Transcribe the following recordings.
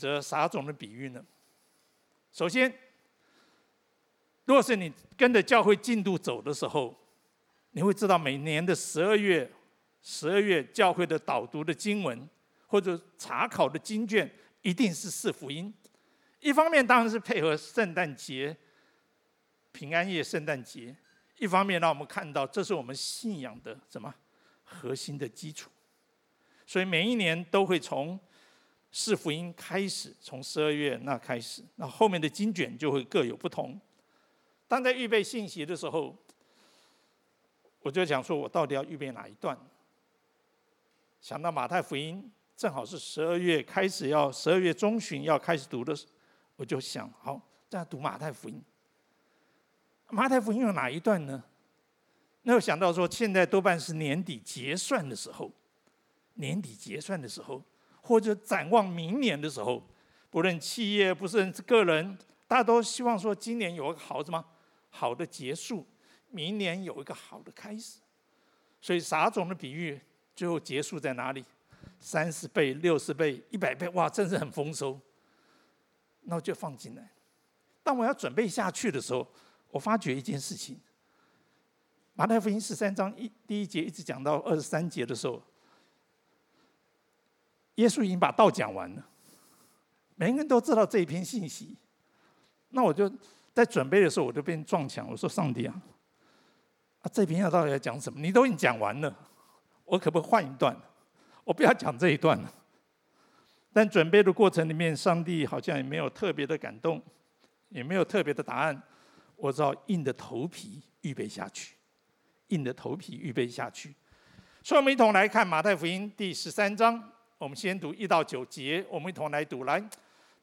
这撒种的比喻呢？首先，若是你跟着教会进度走的时候，你会知道每年的十二月，十二月教会的导读的经文或者查考的经卷，一定是四福音。一方面当然是配合圣诞节、平安夜、圣诞节；一方面让我们看到这是我们信仰的什么核心的基础。所以每一年都会从四福音开始，从十二月那开始，那后面的经卷就会各有不同。当在预备信息的时候，我就想说，我到底要预备哪一段？想到马太福音正好是十二月开始要十二月中旬要开始读的。我就想，好，这样读马太福音。马太福音有哪一段呢？那我想到说，现在多半是年底结算的时候，年底结算的时候，或者展望明年的时候，不论企业，不论是个人，大家都希望说，今年有个好什么好的结束，明年有一个好的开始。所以撒种的比喻，最后结束在哪里？三十倍、六十倍、一百倍，哇，真是很丰收。那我就放进来。当我要准备下去的时候，我发觉一件事情：马太福音十三章一第一节一直讲到二十三节的时候，耶稣已经把道讲完了，每个人都知道这一篇信息。那我就在准备的时候，我就被撞墙。我说：“上帝啊，啊这篇要到底要讲什么？你都已经讲完了，我可不可以换一段？我不要讲这一段了。”但准备的过程里面，上帝好像也没有特别的感动，也没有特别的答案。我只好硬着头皮预备下去，硬着头皮预备下去。所以，我们一同来看马太福音第十三章。我们先读一到九节，我们一同来读来。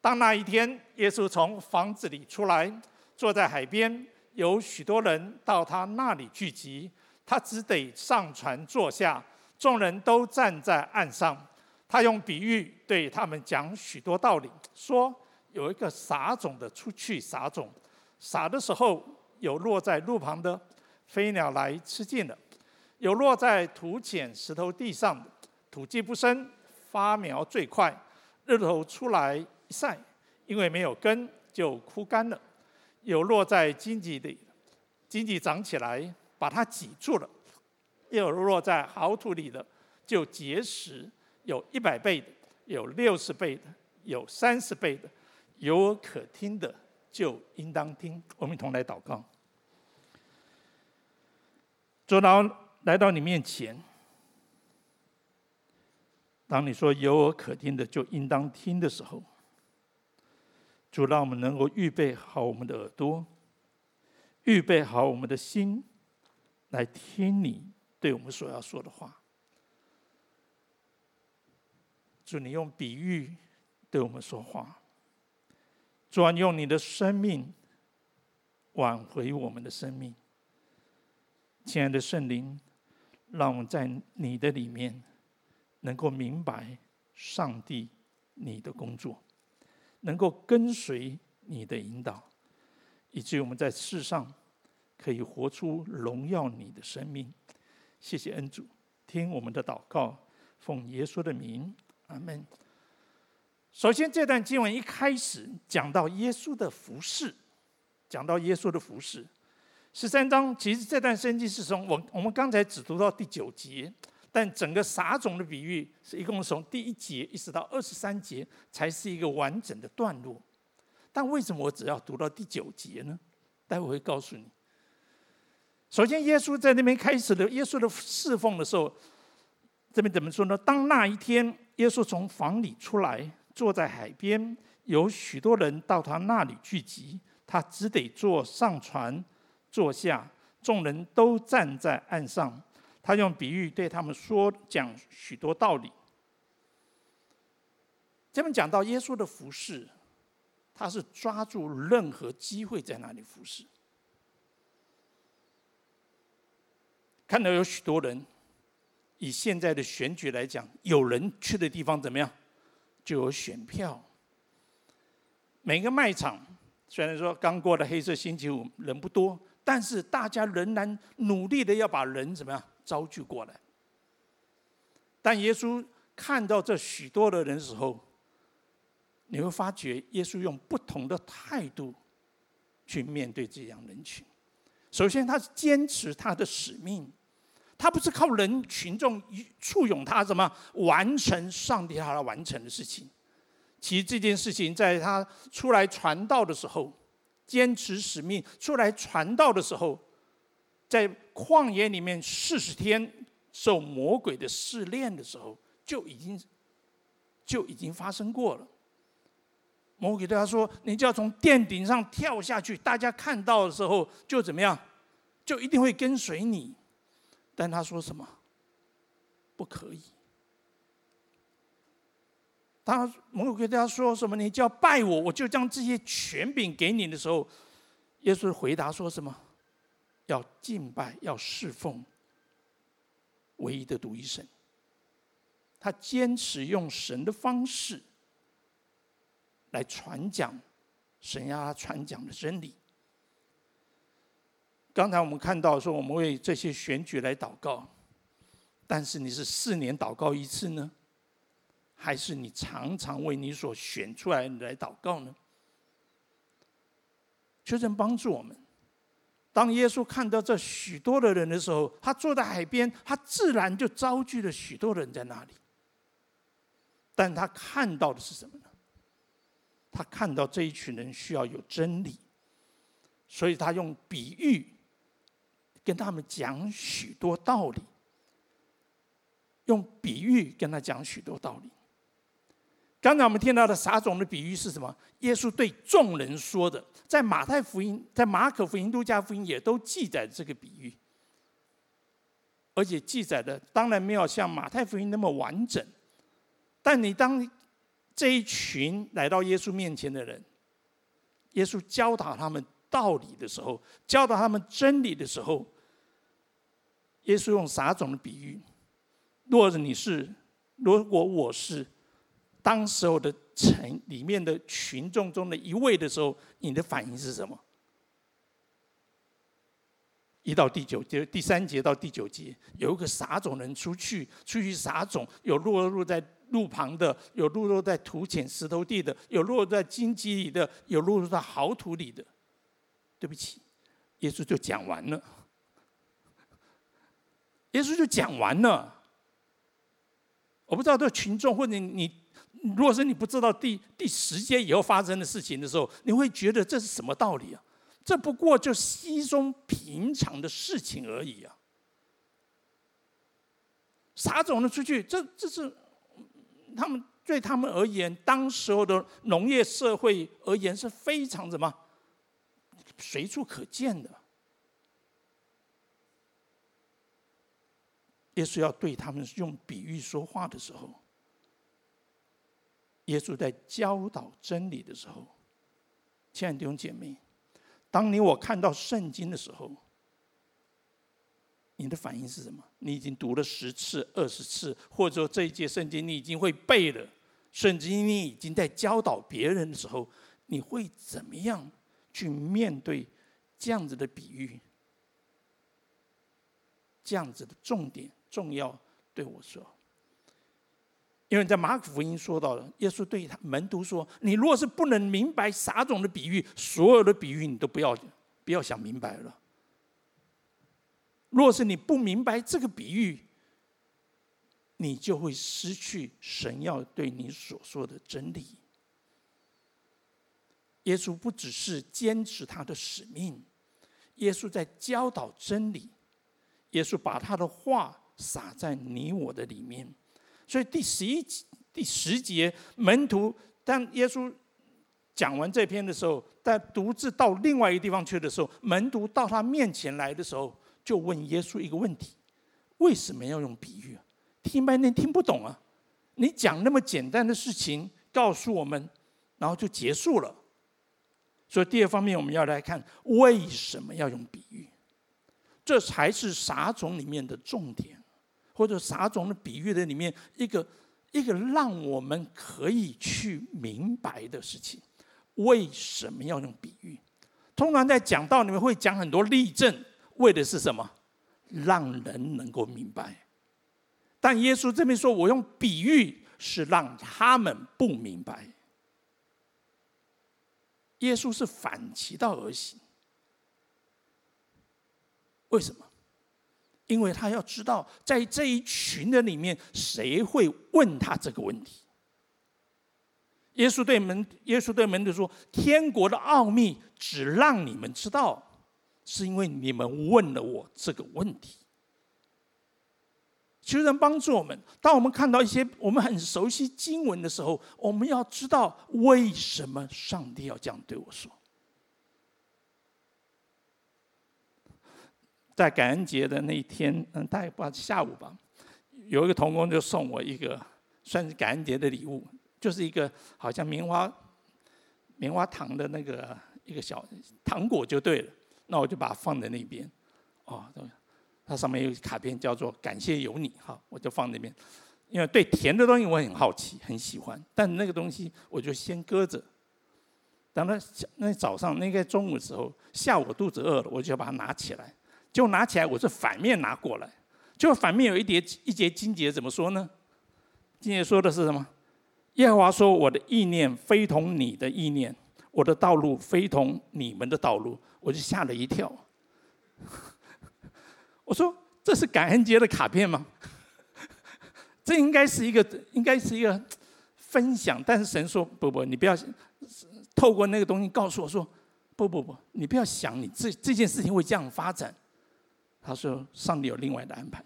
当那一天，耶稣从房子里出来，坐在海边，有许多人到他那里聚集，他只得上船坐下，众人都站在岸上。他用比喻对他们讲许多道理，说有一个撒种的出去撒种，撒的时候有落在路旁的，飞鸟来吃尽了；有落在土浅石头地上的，土既不深，发苗最快，日头出来一晒，因为没有根就枯干了；有落在荆棘里，荆棘长起来把它挤住了；又有落在好土里的，就结实。有一百倍的，有六十倍的，有三十倍的，有可听的就应当听。我们同来祷告。主，当来到你面前，当你说有耳可听的就应当听的时候，主让我们能够预备好我们的耳朵，预备好我们的心，来听你对我们所要说的话。主，你用比喻对我们说话，主啊，用你的生命挽回我们的生命。亲爱的圣灵，让我们在你的里面能够明白上帝你的工作，能够跟随你的引导，以至于我们在世上可以活出荣耀你的生命。谢谢恩主，听我们的祷告，奉耶稣的名。阿门。首先，这段经文一开始讲到耶稣的服饰，讲到耶稣的服饰。十三章其实这段圣经是从我我们刚才只读到第九节，但整个撒种的比喻是一共从第一节一直到二十三节才是一个完整的段落。但为什么我只要读到第九节呢？待会会告诉你。首先，耶稣在那边开始的耶稣的侍奉的时候，这边怎么说呢？当那一天。耶稣从房里出来，坐在海边，有许多人到他那里聚集，他只得坐上船，坐下，众人都站在岸上。他用比喻对他们说，讲许多道理。这边讲到耶稣的服饰，他是抓住任何机会在那里服事。看到有许多人。以现在的选举来讲，有人去的地方怎么样，就有选票。每个卖场虽然说刚过了黑色星期五人不多，但是大家仍然努力的要把人怎么样招聚过来。但耶稣看到这许多的人时候，你会发觉耶稣用不同的态度去面对这样人群。首先，他是坚持他的使命，他不是靠人群众簇拥他什么完成上帝他要完成的事情。其实这件事情，在他出来传道的时候，坚持使命出来传道的时候，在旷野里面四十天受魔鬼的试炼的时候，就已经就已经发生过了。魔鬼对他说：“你就要从殿顶上跳下去，大家看到的时候就怎么样，就一定会跟随你。”但他说什么？不可以。当魔鬼对他说什么？你就要拜我，我就将这些权柄给你的时候，耶稣回答说什么？要敬拜，要侍奉唯一的独一神。他坚持用神的方式。来传讲神要他传讲的真理。刚才我们看到说，我们为这些选举来祷告，但是你是四年祷告一次呢，还是你常常为你所选出来来祷告呢？求神帮助我们。当耶稣看到这许多的人的时候，他坐在海边，他自然就招聚了许多人在那里。但他看到的是什么呢？他看到这一群人需要有真理，所以他用比喻跟他们讲许多道理。用比喻跟他讲许多道理。刚才我们听到的撒种的比喻是什么？耶稣对众人说的，在马太福音、在马可福音、路加福音也都记载这个比喻，而且记载的当然没有像马太福音那么完整，但你当。这一群来到耶稣面前的人，耶稣教导他们道理的时候，教导他们真理的时候，耶稣用撒种的比喻？若是你是，如果我是当时候的城里面的群众中的一位的时候，你的反应是什么？一到第九节，第三节到第九节，有一个撒种人出去，出去撒种，有落入在。路旁的，有落入在土浅石头地的，有落在荆棘里的，有落入在好土里的。对不起，耶稣就讲完了。耶稣就讲完了。我不知道这群众或者你，如果是你不知道第第十节以后发生的事情的时候，你会觉得这是什么道理啊？这不过就稀松平常的事情而已啊。撒种的出去，这这是。他们对他们而言，当时候的农业社会而言是非常什么？随处可见的。耶稣要对他们用比喻说话的时候，耶稣在教导真理的时候，亲爱的弟兄姐妹，当你我看到圣经的时候。你的反应是什么？你已经读了十次、二十次，或者说这一节圣经你已经会背了，甚至你已经在教导别人的时候，你会怎么样去面对这样子的比喻？这样子的重点重要对我说，因为在马可福音说到了，耶稣对他门徒说：“你若是不能明白撒种的比喻，所有的比喻你都不要不要想明白了。”若是你不明白这个比喻，你就会失去神要对你所说的真理。耶稣不只是坚持他的使命，耶稣在教导真理。耶稣把他的话撒在你我的里面，所以第十一、第十节，门徒当耶稣讲完这篇的时候，在独自到另外一个地方去的时候，门徒到他面前来的时候。就问耶稣一个问题：为什么要用比喻？听半天听不懂啊！你讲那么简单的事情告诉我们，然后就结束了。所以第二方面，我们要来看为什么要用比喻，这才是撒种里面的重点，或者撒种的比喻的里面一个一个让我们可以去明白的事情。为什么要用比喻？通常在讲道里面会讲很多例证。为的是什么？让人能够明白。但耶稣这边说：“我用比喻，是让他们不明白。”耶稣是反其道而行。为什么？因为他要知道，在这一群人里面，谁会问他这个问题？耶稣对门，耶稣对门徒说：“天国的奥秘只让你们知道，是因为你们问了我这个问题。”求神帮助我们，当我们看到一些我们很熟悉经文的时候，我们要知道为什么上帝要这样对我说。在感恩节的那一天，嗯，大概不下午吧，有一个同工就送我一个算是感恩节的礼物，就是一个好像棉花棉花糖的那个一个小糖果就对了。那我就把它放在那边，哦，对它上面有卡片叫做“感谢有你”哈，我就放那边，因为对甜的东西我很好奇，很喜欢，但那个东西我就先搁着。等到那早上那个中午的时候，下午肚子饿了，我就把它拿起来。就拿起来，我是反面拿过来，就反面有一叠一节经节，怎么说呢？经节说的是什么？耶和华说：“我的意念非同你的意念，我的道路非同你们的道路。”我就吓了一跳。我说：“这是感恩节的卡片吗？这应该是一个，应该是一个分享。”但是神说：“不不，你不要透过那个东西告诉我说，不不不，你不要想你这这件事情会这样发展。”他说：“上帝有另外的安排。”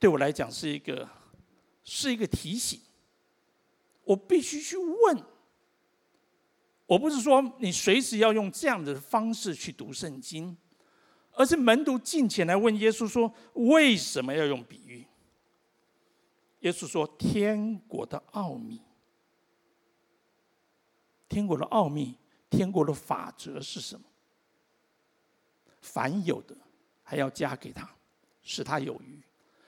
对我来讲是一个是一个提醒，我必须去问。我不是说你随时要用这样的方式去读圣经，而是门徒进前来问耶稣说：“为什么要用比喻？”耶稣说：“天国的奥秘，天国的奥秘，天国的法则是什么？”凡有的，还要加给他，使他有余；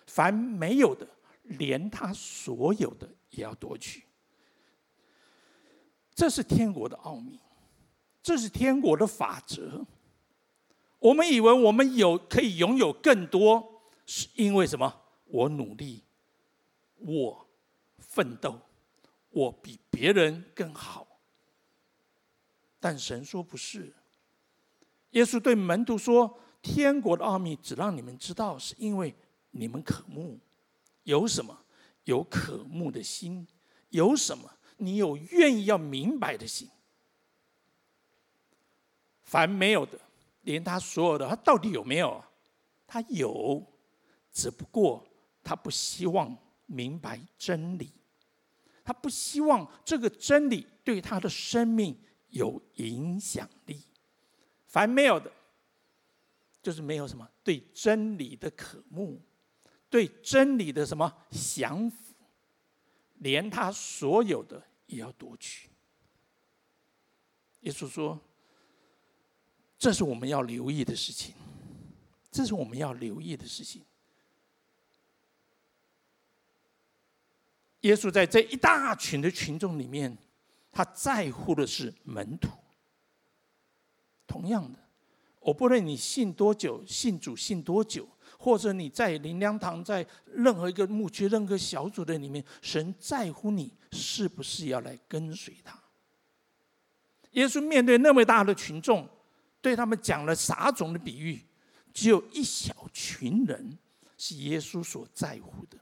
凡没有的，连他所有的也要夺取。这是天国的奥秘，这是天国的法则。我们以为我们有可以拥有更多，是因为什么？我努力，我奋斗，我比别人更好。但神说不是。耶稣对门徒说：“天国的奥秘只让你们知道，是因为你们渴慕。有什么？有渴慕的心。有什么？你有愿意要明白的心。凡没有的，连他所有的，他到底有没有？他有，只不过他不希望明白真理，他不希望这个真理对他的生命有影响力。”凡没有的，就是没有什么对真理的渴慕，对真理的什么降服，连他所有的也要夺取。耶稣说：“这是我们要留意的事情，这是我们要留意的事情。”耶稣在这一大群的群众里面，他在乎的是门徒。同样的，我不论你信多久，信主信多久，或者你在灵粮堂，在任何一个牧区、任何小组的里面，神在乎你是不是要来跟随他。耶稣面对那么大的群众，对他们讲了撒种的比喻，只有一小群人是耶稣所在乎的。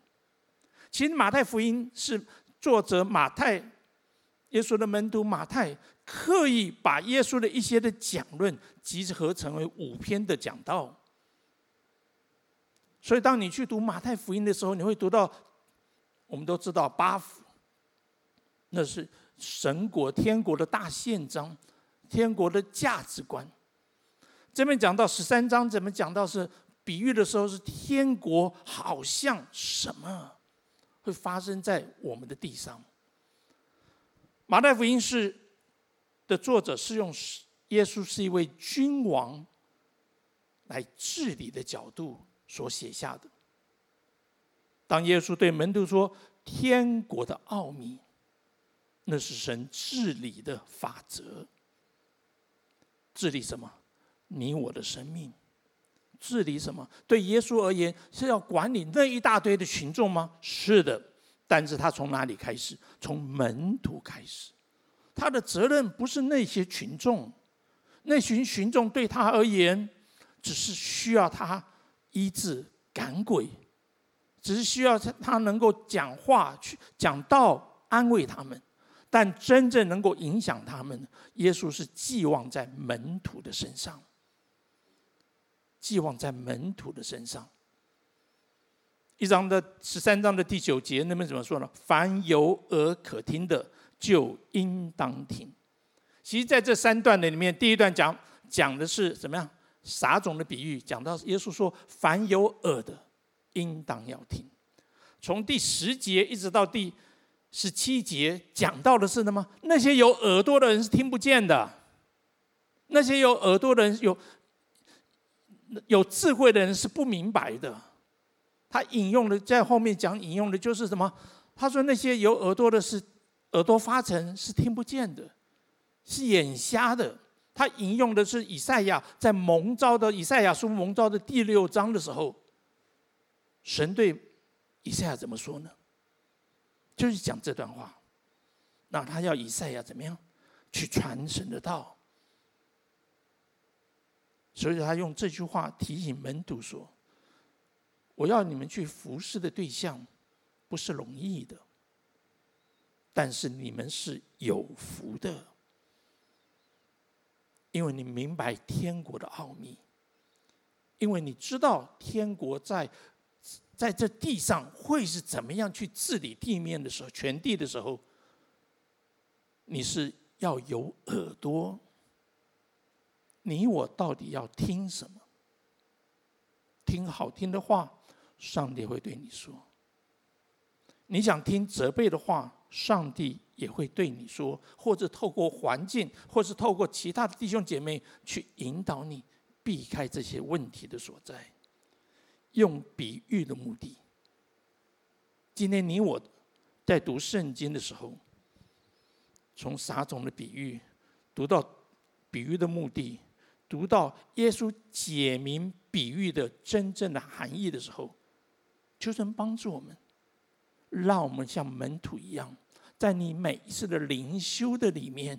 其实马太福音是作者马太，耶稣的门徒马太。刻意把耶稣的一些的讲论集合成为五篇的讲道，所以当你去读马太福音的时候，你会读到，我们都知道八福，那是神国天国的大宪章，天国的价值观。这边讲到十三章，怎么讲到是比喻的时候，是天国好像什么会发生在我们的地上。马太福音是。的作者是用耶稣是一位君王来治理的角度所写下的。当耶稣对门徒说：“天国的奥秘，那是神治理的法则。治理什么？你我的生命。治理什么？对耶稣而言是要管理那一大堆的群众吗？是的。但是他从哪里开始？从门徒开始。”他的责任不是那些群众，那群群众对他而言，只是需要他医治赶鬼，只是需要他能够讲话去讲道安慰他们，但真正能够影响他们，耶稣是寄望在门徒的身上，寄望在门徒的身上。一章的十三章的第九节，那边怎么说呢？凡有耳可听的，就应当听。其实在这三段的里面，第一段讲讲的是怎么样撒种的比喻，讲到耶稣说：“凡有耳的，应当要听。”从第十节一直到第十七节，讲到的是什么？那些有耳朵的人是听不见的，那些有耳朵的人，有有智慧的人是不明白的。他引用的在后面讲引用的就是什么？他说那些有耳朵的是耳朵发沉，是听不见的，是眼瞎的。他引用的是以赛亚在蒙召的以赛亚书蒙召的第六章的时候，神对以赛亚怎么说呢？就是讲这段话。那他要以赛亚怎么样去传神的道？所以他用这句话提醒门徒说。我要你们去服侍的对象，不是容易的，但是你们是有福的，因为你明白天国的奥秘，因为你知道天国在在这地上会是怎么样去治理地面的时候，全地的时候，你是要有耳朵，你我到底要听什么？听好听的话。上帝会对你说：“你想听责备的话，上帝也会对你说，或者透过环境，或是透过其他的弟兄姐妹去引导你避开这些问题的所在。用比喻的目的。今天你我在读圣经的时候，从撒种的比喻读到比喻的目的，读到耶稣解明比喻的真正的含义的时候。”求神帮助我们，让我们像门徒一样，在你每一次的灵修的里面，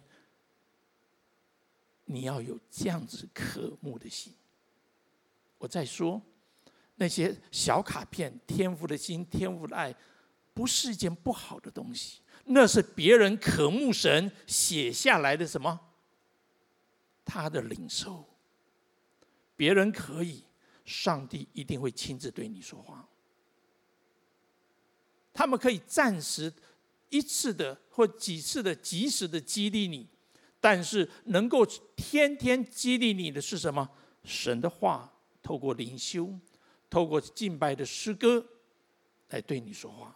你要有这样子渴慕的心。我再说，那些小卡片、天赋的心、天赋的爱，不是一件不好的东西，那是别人渴慕神写下来的什么？他的领受，别人可以，上帝一定会亲自对你说话。他们可以暂时一次的或几次的及时的激励你，但是能够天天激励你的是什么？神的话，透过灵修，透过敬拜的诗歌，来对你说话。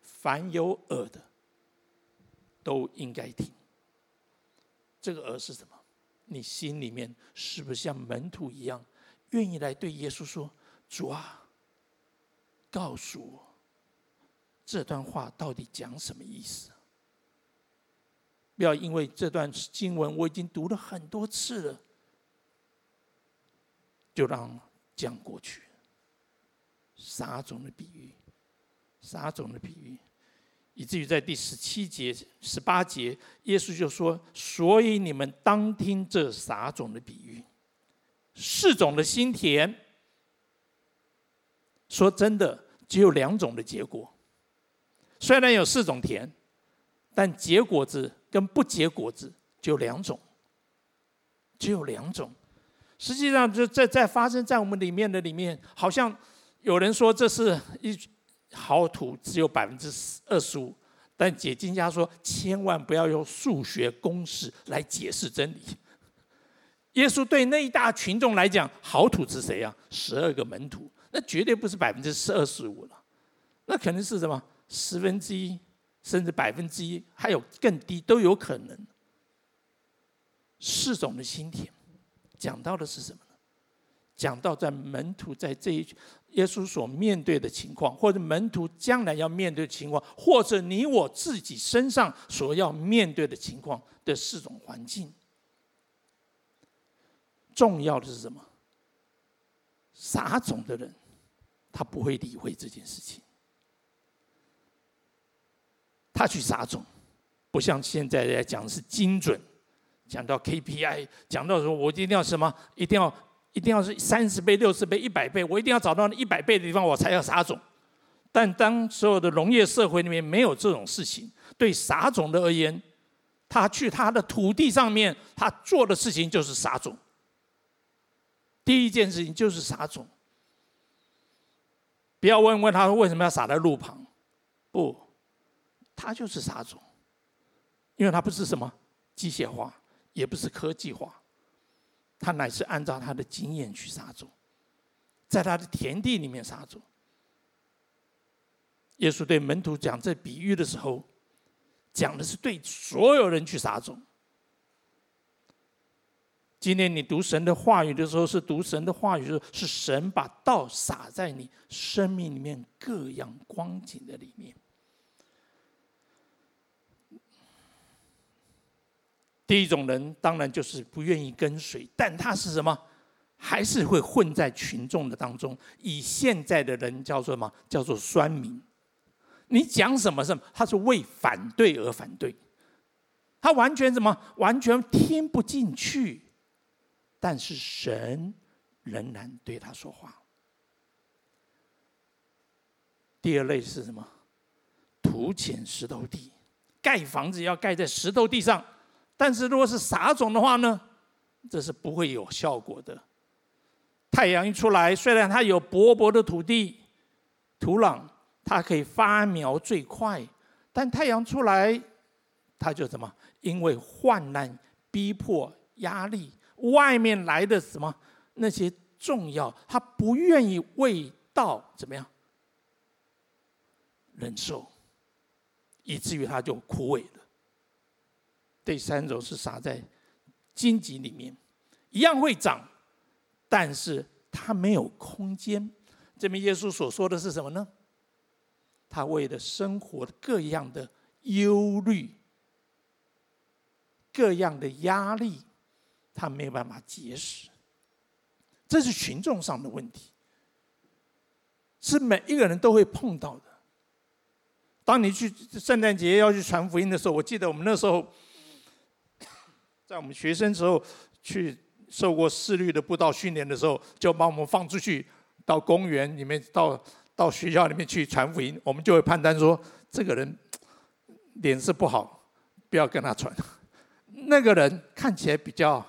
凡有耳的，都应该听。这个耳是什么？你心里面是不是像门徒一样，愿意来对耶稣说：“主啊。”告诉我，这段话到底讲什么意思？不要因为这段经文我已经读了很多次了，就让讲过去。撒种的比喻，撒种的比喻，以至于在第十七节、十八节，耶稣就说：“所以你们当听这撒种的比喻，四种的心田。”说真的。只有两种的结果，虽然有四种田，但结果子跟不结果子只有两种，只有两种。实际上，就在在发生在我们里面的里面，好像有人说这是一好土只有百分之二十五，但解经家说千万不要用数学公式来解释真理。耶稣对那一大群众来讲，好土是谁啊？十二个门徒。那绝对不是百分之十二十五了，那可能是什么十分之一，甚至百分之一，还有更低都有可能。四种的心田，讲到的是什么呢？讲到在门徒在这一耶稣所面对的情况，或者门徒将来要面对的情况，或者你我自己身上所要面对的情况的四种环境。重要的是什么？撒种的人。他不会理会这件事情，他去撒种，不像现在来讲是精准，讲到 KPI，讲到说我一定要什么，一定要一定要是三十倍、六十倍、一百倍，我一定要找到那一百倍的地方，我才要撒种。但当所有的农业社会里面没有这种事情，对撒种的而言，他去他的土地上面，他做的事情就是撒种。第一件事情就是撒种。不要问问他为什么要撒在路旁，不，他就是撒种，因为他不是什么机械化，也不是科技化，他乃是按照他的经验去撒种，在他的田地里面撒种。耶稣对门徒讲这比喻的时候，讲的是对所有人去撒种。今天你读神的话语的时候，是读神的话语的时候，是神把道撒在你生命里面各样光景的里面。第一种人当然就是不愿意跟随，但他是什么？还是会混在群众的当中。以现在的人叫做什么？叫做酸民。你讲什么什么，他是为反对而反对，他完全什么？完全听不进去。但是神仍然对他说话。第二类是什么？土浅石头地，盖房子要盖在石头地上，但是如果是撒种的话呢，这是不会有效果的。太阳一出来，虽然它有薄薄的土地、土壤，它可以发苗最快，但太阳出来，它就什么？因为患难、逼迫、压力。外面来的什么那些重要，他不愿意为道怎么样忍受，以至于他就枯萎了。第三种是撒在荆棘里面，一样会长，但是他没有空间。这边耶稣所说的是什么呢？他为了生活各样的忧虑、各样的压力。他没有办法结实，这是群众上的问题，是每一个人都会碰到的。当你去圣诞节要去传福音的时候，我记得我们那时候，在我们学生时候去受过四律的布道训练的时候，就把我们放出去到公园里面，到到学校里面去传福音，我们就会判断说，这个人脸色不好，不要跟他传。那个人看起来比较。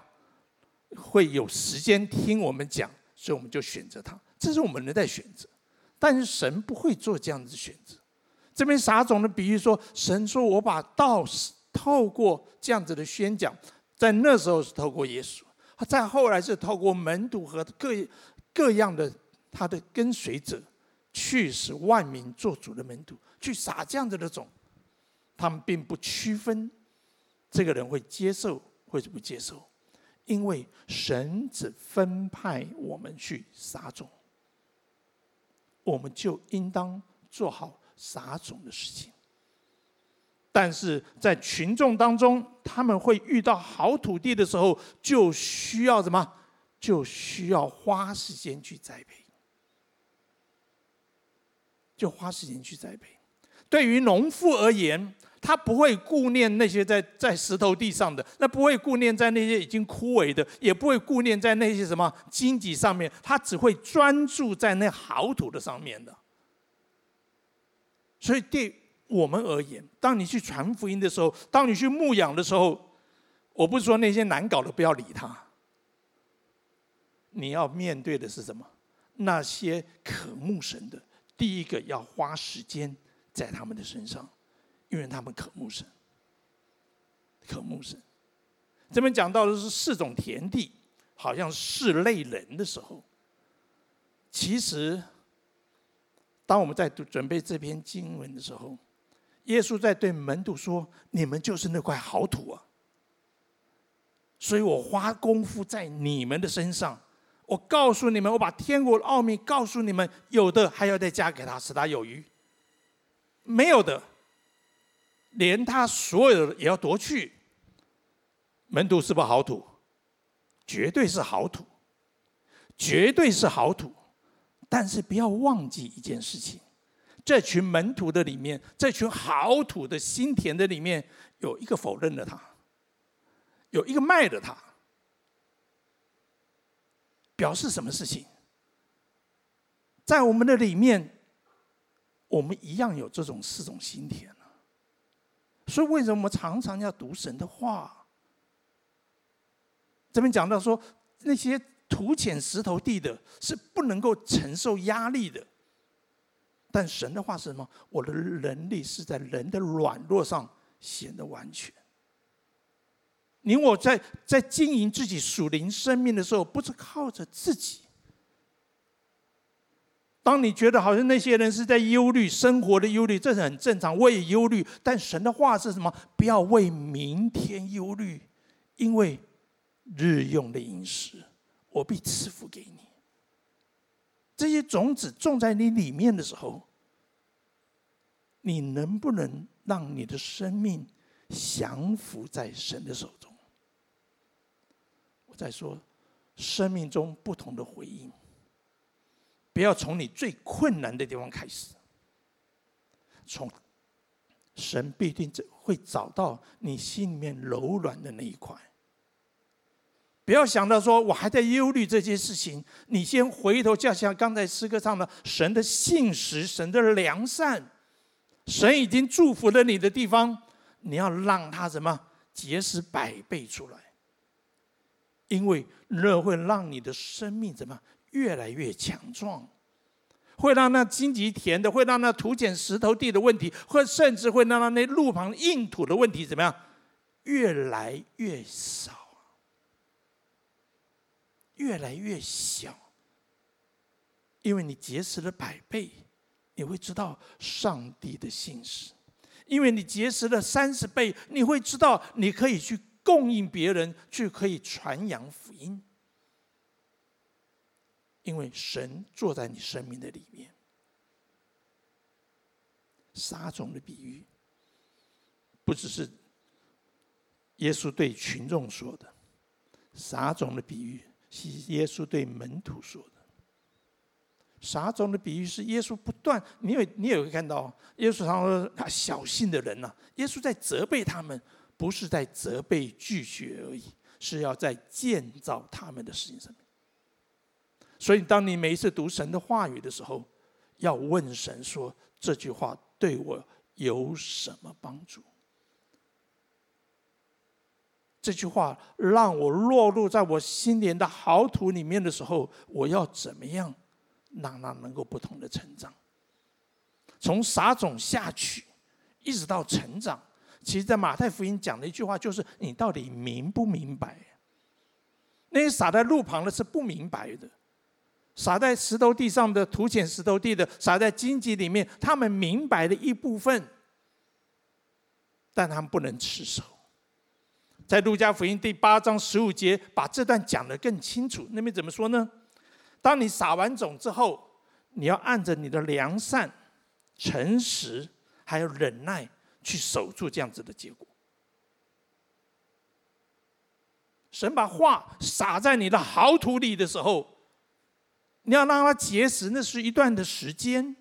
会有时间听我们讲，所以我们就选择他。这是我们人在选择，但是神不会做这样子选择。这边撒种的比喻说，神说我把道透过这样子的宣讲，在那时候是透过耶稣，再后来是透过门徒和各各样的他的跟随者，去使万民做主的门徒，去撒这样子的种。他们并不区分这个人会接受或者不接受。因为神只分派我们去撒种，我们就应当做好撒种的事情。但是在群众当中，他们会遇到好土地的时候，就需要什么？就需要花时间去栽培，就花时间去栽培。对于农夫而言，他不会顾念那些在在石头地上的，那不会顾念在那些已经枯萎的，也不会顾念在那些什么荆棘上面，他只会专注在那好土的上面的。所以对我们而言，当你去传福音的时候，当你去牧养的时候，我不是说那些难搞的不要理他，你要面对的是什么？那些渴慕神的，第一个要花时间在他们的身上。因为他们渴慕神，渴慕神。这边讲到的是四种田地，好像四类人的时候，其实，当我们在读准备这篇经文的时候，耶稣在对门徒说：“你们就是那块好土啊！”所以我花功夫在你们的身上，我告诉你们，我把天国的奥秘告诉你们，有的还要再加给他，使他有余；没有的。连他所有的也要夺去，门徒是不是好土？绝对是好土，绝对是好土。但是不要忘记一件事情，这群门徒的里面，这群好土的心田的里面，有一个否认了他，有一个卖了他，表示什么事情？在我们的里面，我们一样有这种四种心田。所以为什么我们常常要读神的话？这边讲到说，那些土浅石头地的，是不能够承受压力的。但神的话是什么？我的能力是在人的软弱上显得完全。你我在在经营自己属灵生命的时候，不是靠着自己。当你觉得好像那些人是在忧虑生活的忧虑，这是很正常，我也忧虑。但神的话是什么？不要为明天忧虑，因为日用的饮食，我必赐福给你。这些种子种在你里面的时候，你能不能让你的生命降服在神的手中？我在说，生命中不同的回应。不要从你最困难的地方开始，从神必定会找到你心里面柔软的那一块。不要想到说我还在忧虑这些事情，你先回头，就像刚才诗歌唱的，神的信实，神的良善，神已经祝福了你的地方，你要让他什么结实百倍出来，因为那会让你的生命怎么？越来越强壮，会让那荆棘田的，会让那土浅石头地的问题，或甚至会让那那路旁硬土的问题怎么样？越来越少，越来越小。因为你结识了百倍，你会知道上帝的信实；因为你结识了三十倍，你会知道你可以去供应别人，去可以传扬福音。因为神坐在你生命的里面，撒种的比喻，不只是耶稣对群众说的，撒种的比喻是耶稣对门徒说的。撒种的比喻是耶稣不断，你有你也会看到，耶稣常说他小信的人呐，耶稣在责备他们，不是在责备拒绝而已，是要在建造他们的事情上面。所以，当你每一次读神的话语的时候，要问神说：“这句话对我有什么帮助？”这句话让我落入在我心灵的好土里面的时候，我要怎么样让它能够不同的成长？从撒种下去，一直到成长。其实，在马太福音讲的一句话就是：“你到底明不明白？”那些撒在路旁的是不明白的。撒在石头地上的土浅石头地的，撒在荆棘里面，他们明白的一部分，但他们不能持守。在路加福音第八章十五节，把这段讲得更清楚。那边怎么说呢？当你撒完种之后，你要按着你的良善、诚实还有忍耐去守住这样子的结果。神把话撒在你的好土里的时候。你要让它结实，那是一段的时间。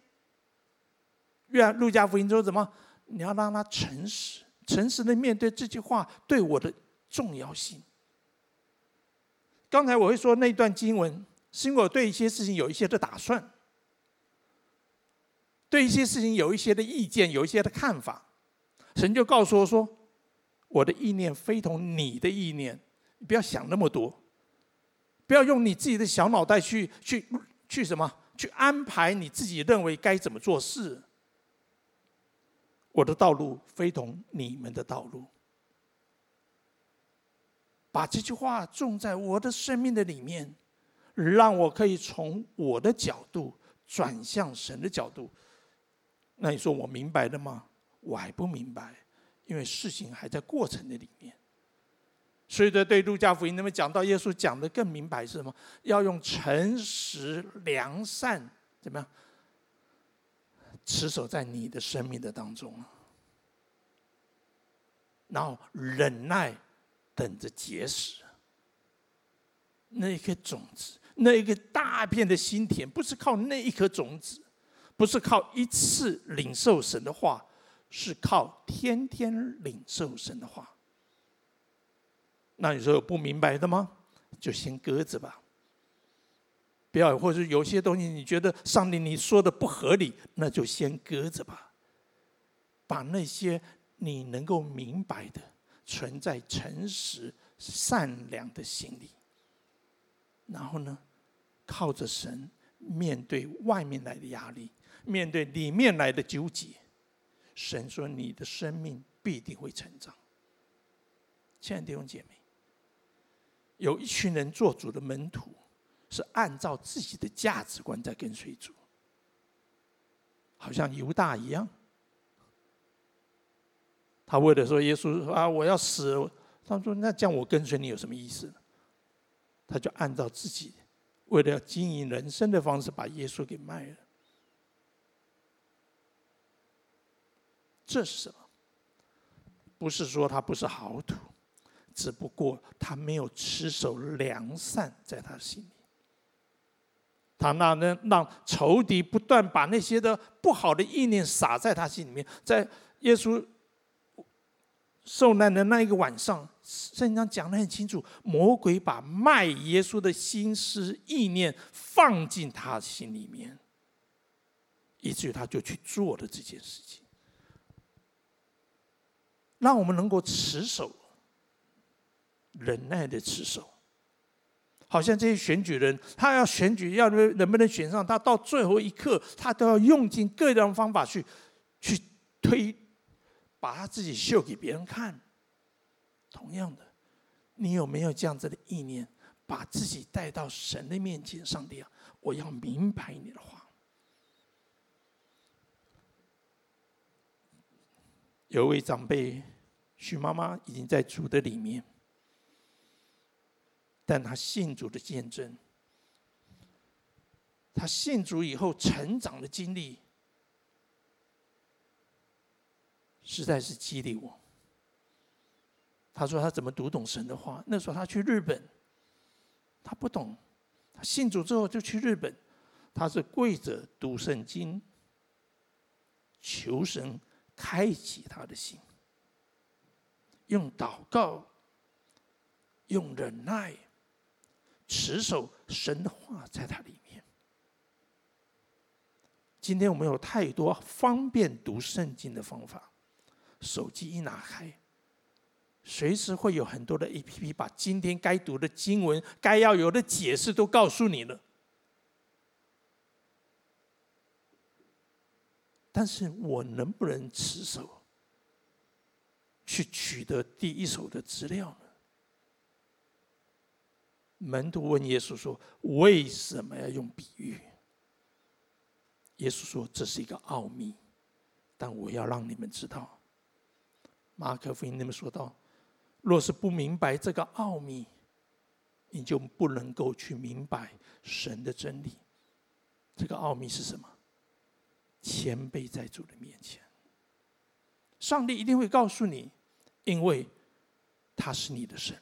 约路加福音说什么？你要让他诚实，诚实的面对这句话对我的重要性。刚才我会说那段经文，是因为我对一些事情有一些的打算，对一些事情有一些的意见，有一些的看法。神就告诉我说：“我的意念非同你的意念，你不要想那么多。”不要用你自己的小脑袋去去去什么去安排你自己认为该怎么做事。我的道路非同你们的道路。把这句话种在我的生命的里面，让我可以从我的角度转向神的角度。那你说我明白了吗？我还不明白，因为事情还在过程的里面。所以，在对路加福音，那么讲到耶稣讲的更明白是什么？要用诚实、良善，怎么样？持守在你的生命的当中，然后忍耐，等着结实。那一颗种子，那一个大片的心田，不是靠那一颗种子，不是靠一次领受神的话，是靠天天领受神的话。那你说有不明白的吗？就先搁着吧。不要，或者有些东西你觉得上帝你说的不合理，那就先搁着吧。把那些你能够明白的，存在诚实善良的心里。然后呢，靠着神面对外面来的压力，面对里面来的纠结，神说你的生命必定会成长。亲爱的弟兄姐妹，有一群人做主的门徒，是按照自己的价值观在跟随主，好像犹大一样。他为了说耶稣说啊，我要死，他说那这样我跟随你有什么意思？他就按照自己为了要经营人生的方式，把耶稣给卖了。这是什么？不是说他不是好土，只不过他没有持守良善在他心里。他那能让仇敌不断把那些的不好的意念撒在他心里面，在耶稣受难的那一个晚上，圣经上讲得很清楚，魔鬼把卖耶稣的心思意念放进他心里面，以至于他就去做了这件事情。让我们能够持守忍耐的持守，好像这些选举人，他要选举要能不能选上，他到最后一刻，他都要用尽各种方法去去推。把他自己秀给别人看。同样的，你有没有这样子的意念，把自己带到神的面前？上帝啊，我要明白你的话。有位长辈，许妈妈已经在主的里面，但他信主的见证，他信主以后成长的经历。实在是激励我。他说他怎么读懂神的话？那时候他去日本，他不懂，他信主之后就去日本，他是跪着读圣经，求神开启他的心，用祷告，用忍耐，持守神的话在他里面。今天我们有太多方便读圣经的方法。手机一拿开，随时会有很多的 APP 把今天该读的经文、该要有的解释都告诉你了。但是我能不能持守，去取得第一手的资料呢？门徒问耶稣说：“为什么要用比喻？”耶稣说：“这是一个奥秘，但我要让你们知道。”马可福音那么说道：“若是不明白这个奥秘，你就不能够去明白神的真理。这个奥秘是什么？谦卑在主的面前，上帝一定会告诉你，因为他是你的神。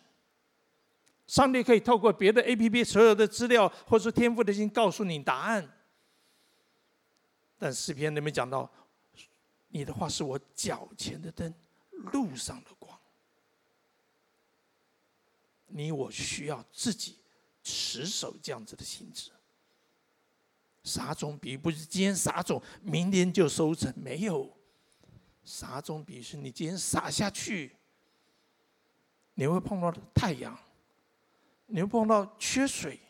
上帝可以透过别的 APP 所有的资料，或是天赋的心告诉你答案。但诗篇里面讲到，你的话是我脚前的灯。”路上的光，你我需要自己持守这样子的心志。撒种比不是今天撒种，明天就收成，没有。撒种比是你今天撒下去，你会碰到太阳，你会碰到缺水，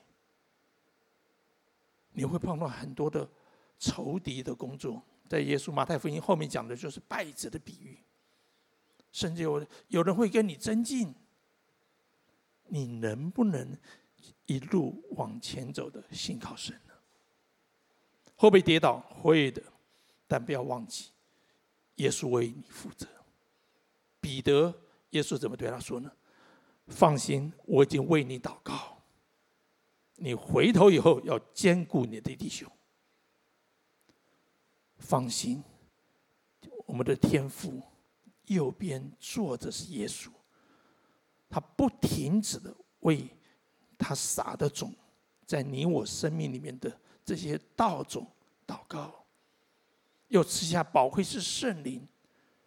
你会碰到很多的仇敌的工作。在耶稣马太福音后面讲的就是败子的比喻。甚至有有人会跟你争竞，你能不能一路往前走的信靠神呢？会不会跌倒？会的，但不要忘记，耶稣为你负责。彼得，耶稣怎么对他说呢？放心，我已经为你祷告。你回头以后要兼顾你的弟兄。放心，我们的天父。右边坐着是耶稣，他不停止的为他撒的种，在你我生命里面的这些道种祷告，又赐下宝贵是圣灵，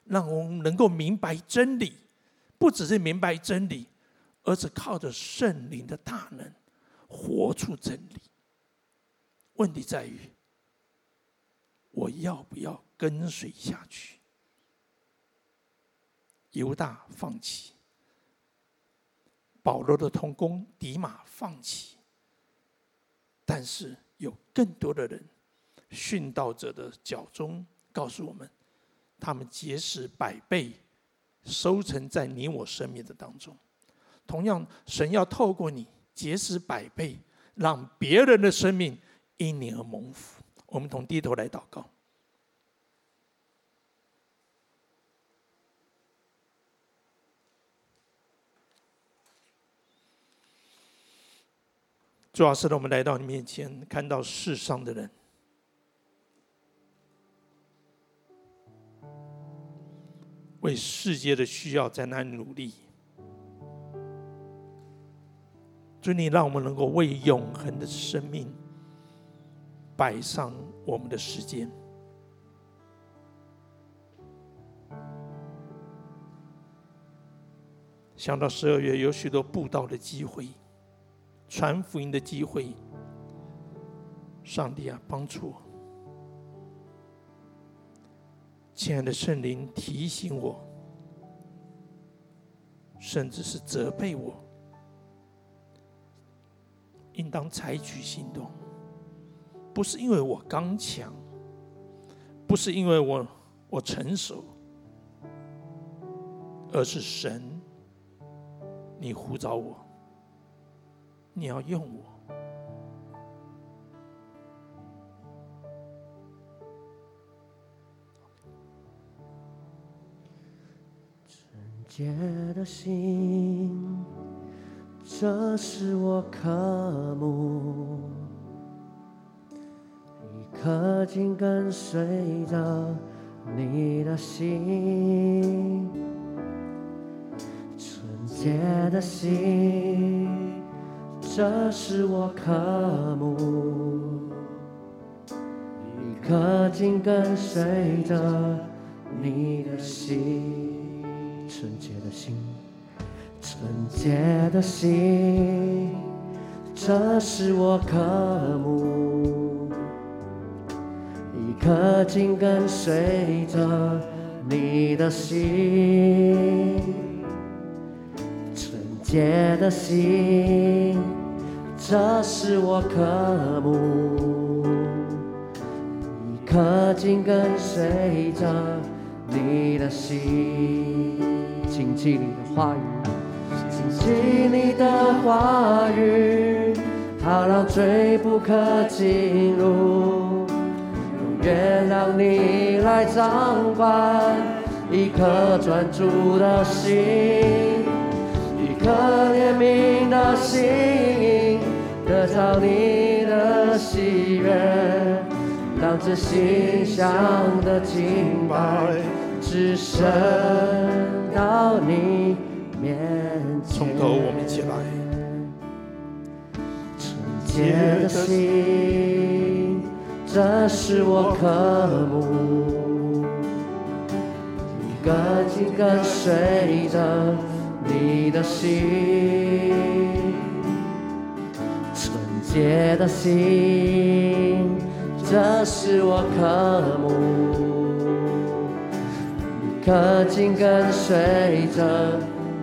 让我们能够明白真理，不只是明白真理，而是靠着圣灵的大能，活出真理。问题在于，我要不要跟随下去？犹大放弃，保罗的同工迪马放弃，但是有更多的人，殉道者的脚踪告诉我们，他们结实百倍，收成在你我生命的当中。同样，神要透过你结实百倍，让别人的生命因你而蒙福。我们同低头来祷告。主要是我们来到你面前，看到世上的人为世界的需要在那里努力。主，你让我们能够为永恒的生命摆上我们的时间。想到十二月有许多布道的机会。传福音的机会，上帝啊，帮助我！亲爱的圣灵提醒我，甚至是责备我，应当采取行动。不是因为我刚强，不是因为我我成熟，而是神，你呼召我。你要用我，纯洁的心，这是我渴慕，一颗紧跟随着你的心，纯洁的心。这是我渴慕，一颗紧跟随着你的心，纯洁的心，纯洁的心。这是我渴慕，一颗紧跟随着你的心，纯洁的心。这是我渴慕，一颗紧跟随着你的心，请记你的话语，谨记你的话语，好让罪不可进入，永远让你来掌管，一颗专注的心，一颗怜悯的心。得到你的喜悦，让这馨香的敬拜只升到你。从头我们一起来，纯洁的心，这是我渴慕，一个紧跟随着你的心。纯洁的心，这是我渴慕，一颗紧跟随着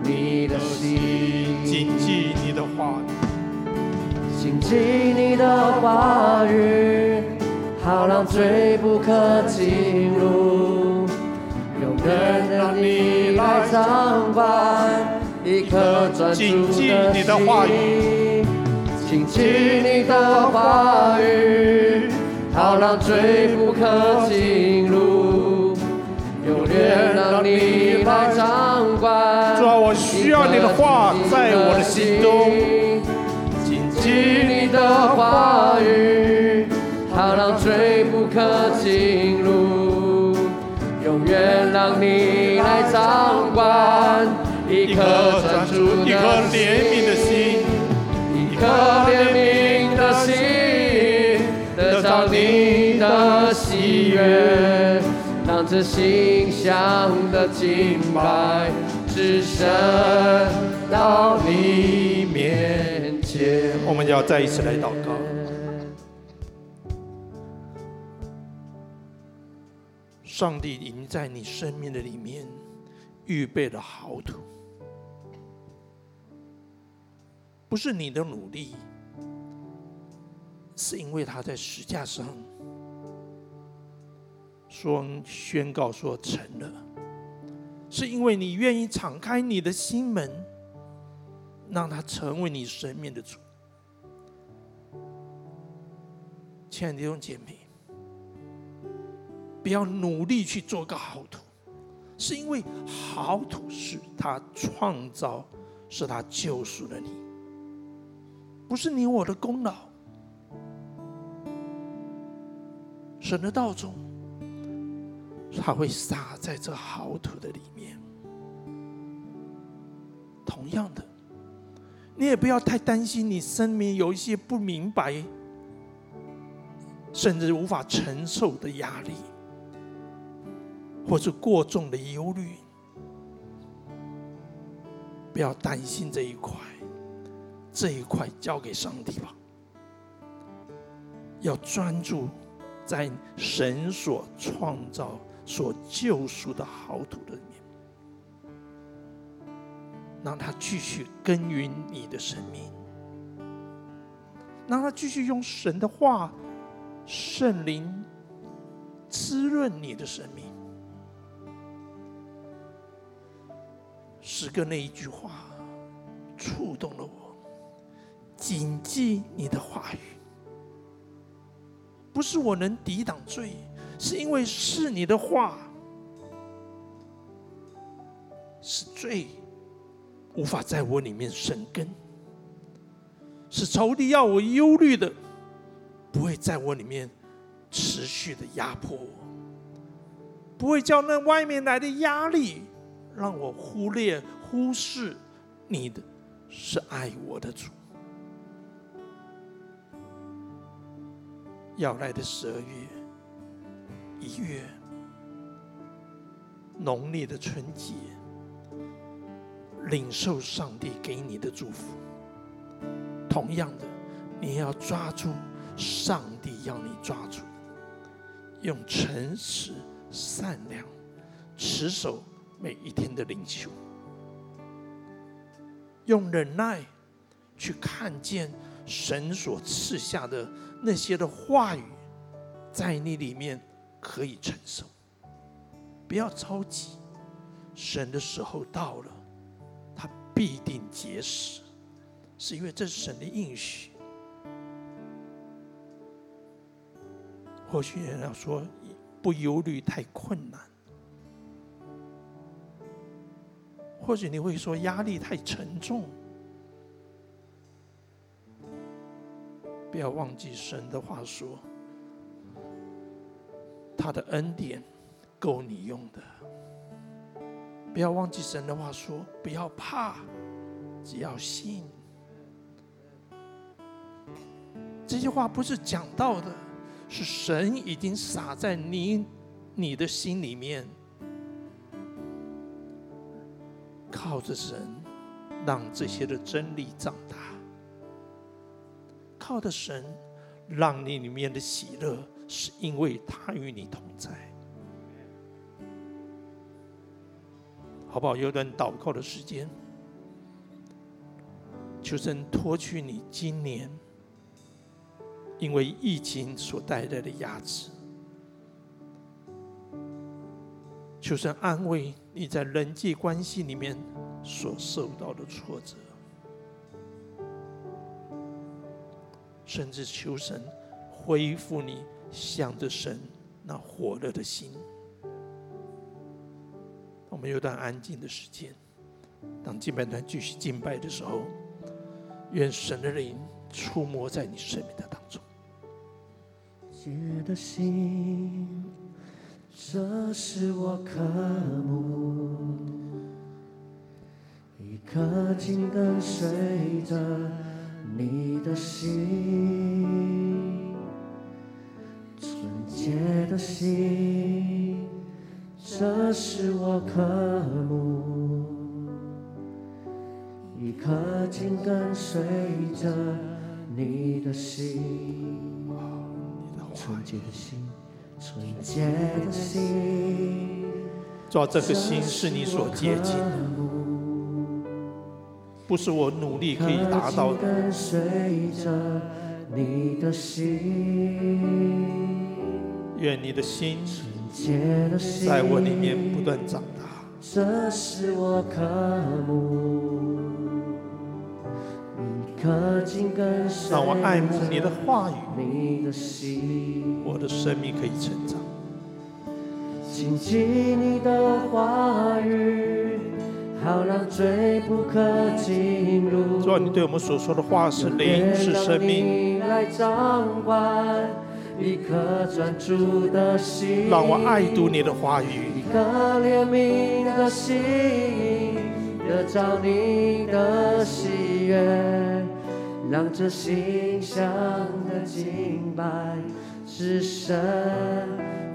你的心，谨记你的话语，谨记你的话语，好让罪不可进入，永远让你来掌管，一颗专注的心。谨记你的话语，好让罪不可进入，永远让你来掌。主啊，我需要你的话在我的心中。谨记你的话语，好让罪不可进入，永远让你来掌管。一颗专注的心，一颗怜悯的心。一颗怜悯的心，得到你的喜悦，唱着馨香的敬拜，只身到你面前。我们要再一次来祷告。上帝已经在你生命的里面预备了好土，不是你的努力，是因为他在十架上。说宣告说成了，是因为你愿意敞开你的心门，让他成为你生命的主。亲爱的弟兄姐妹，不要努力去做个好土，是因为好土是他创造，是他救赎了你，不是你我的功劳。神的道中。他会撒在这好土的里面。同样的，你也不要太担心，你生命有一些不明白，甚至无法承受的压力，或是过重的忧虑。不要担心这一块，这一块交给上帝吧。要专注在神所创造。所救赎的好土的里面，让他继续耕耘你的生命，让他继续用神的话、圣灵滋润你的生命。诗歌那一句话触动了我，谨记你的话语，不是我能抵挡罪。是因为是你的话，是罪无法在我里面生根，是仇敌要我忧虑的，不会在我里面持续的压迫我，不会叫那外面来的压力让我忽略忽视你的是爱我的主。要来的十二月。一月，农历的春节，领受上帝给你的祝福。同样的，你要抓住上帝要你抓住，用诚实、善良，持守每一天的灵修，用忍耐去看见神所赐下的那些的话语，在你里面。可以承受，不要着急，神的时候到了，他必定结实，是因为这是神的应许。或许人要说不忧虑太困难，或许你会说压力太沉重，不要忘记神的话说。他的恩典够你用的，不要忘记神的话说：不要怕，只要信。这些话不是讲到的，是神已经撒在你你的心里面，靠着神，让这些的真理长大，靠着神，让你里面的喜乐。是因为他与你同在，好不好？有段祷告的时间，求神脱去你今年因为疫情所带来的压制，求神安慰你在人际关系里面所受到的挫折，甚至求神恢复你。向着神那火热的心，我们有段安静的时间，当敬拜团继续敬拜的时候，愿神的灵触摸在你生命的当中。洁的心，这是我渴慕，一颗紧跟随着你的心。纯洁的心，这是我渴慕，一颗紧跟随着你的心，纯洁的心，纯洁的心。主啊，这颗心是你所接近的，不是我努力可以达到的。跟随着你的心，愿你的心在我里面不断长大。这是我渴慕，一颗紧跟随让我爱慕你的话语，你的心，我的生命可以成长。谨记你的话语，好让罪不可进入。主啊，你对我们所说的话是灵，是生命。来掌管一颗专注的心，让我爱读你的话语。一颗怜悯的心，得着你的喜悦，让这馨香的敬拜只升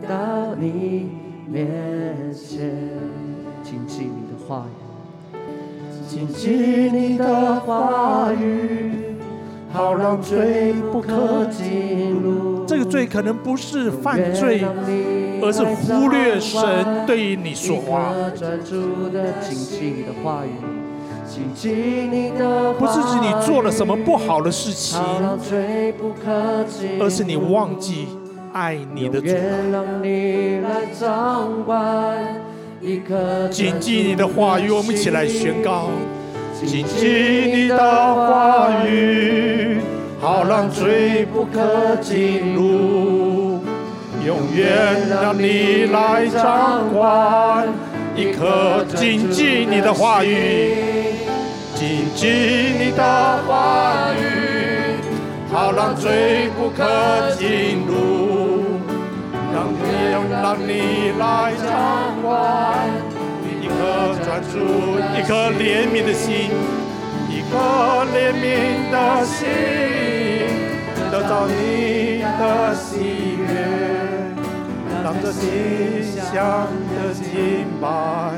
到你面前，谨记你的话语，谨记你的话语，好让罪不可进入。这个罪可能不是犯罪，而是忽略神对于你说话。专注的谨记你的话语，谨记你的话语，不是指你做了什么不好的事情，而是你忘记。爱你的主，谨记你的话语，我们一起来宣告。谨记你的话语，好让罪不可进入，永远让你来掌管。一颗谨记你的话语，谨记你的话语，好让罪不可进入。让你让你来掌管，一颗专注，一颗怜悯的心，一颗怜悯的心，得到你的喜悦，让这馨香的敬拜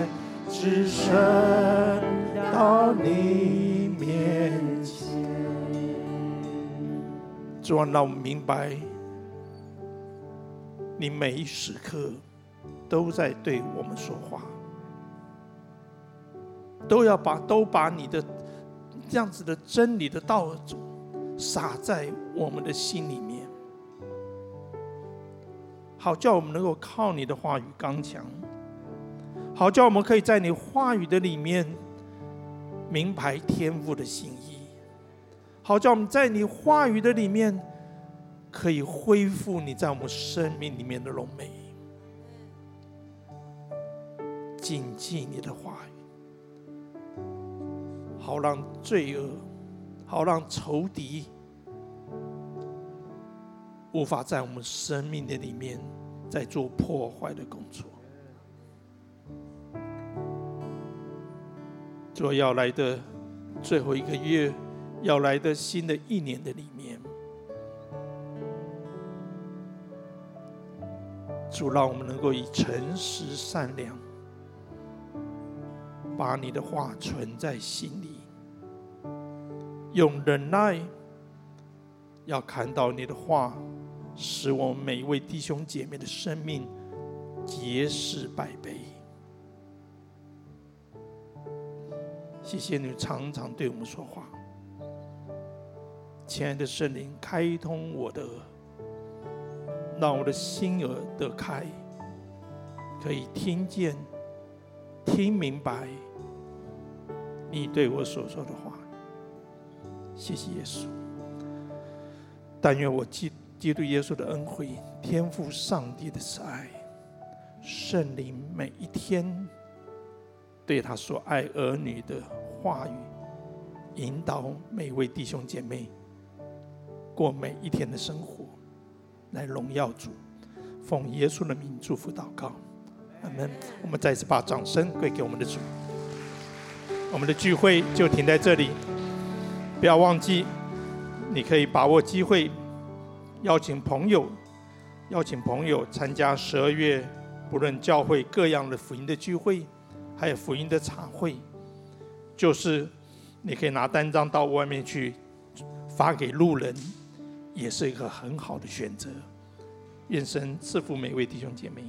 只剩到你面前。主啊，让我们明白。你每一时刻都在对我们说话，都要把都把你的这样子的真理的道撒在我们的心里面，好叫我们能够靠你的话语刚强，好叫我们可以在你话语的里面明白天父的心意，好叫我们在你话语的里面。可以恢复你在我们生命里面的荣美，谨记你的话，好让罪恶，好让仇敌无法在我们生命的里面再做破坏的工作。做要来的最后一个月，要来的新的一年的里面。主，让我们能够以诚实善良，把你的话存在心里，用忍耐，要看到你的话，使我们每一位弟兄姐妹的生命结实百倍。谢谢你常常对我们说话，亲爱的圣灵，开通我的。让我的心耳得开，可以听见、听明白你对我所说的话。谢谢耶稣。但愿我基基督耶稣的恩惠、天赋上帝的慈爱、圣灵每一天对他所爱儿女的话语，引导每位弟兄姐妹过每一天的生活。来荣耀主，奉耶稣的名祝福祷告，阿门。我们再次把掌声归给我们的主。我们的聚会就停在这里，不要忘记，你可以把握机会，邀请朋友，邀请朋友参加十二月不论教会各样的福音的聚会，还有福音的茶会，就是你可以拿单张到外面去发给路人，也是一个很好的选择。愿神赐福每位弟兄姐妹。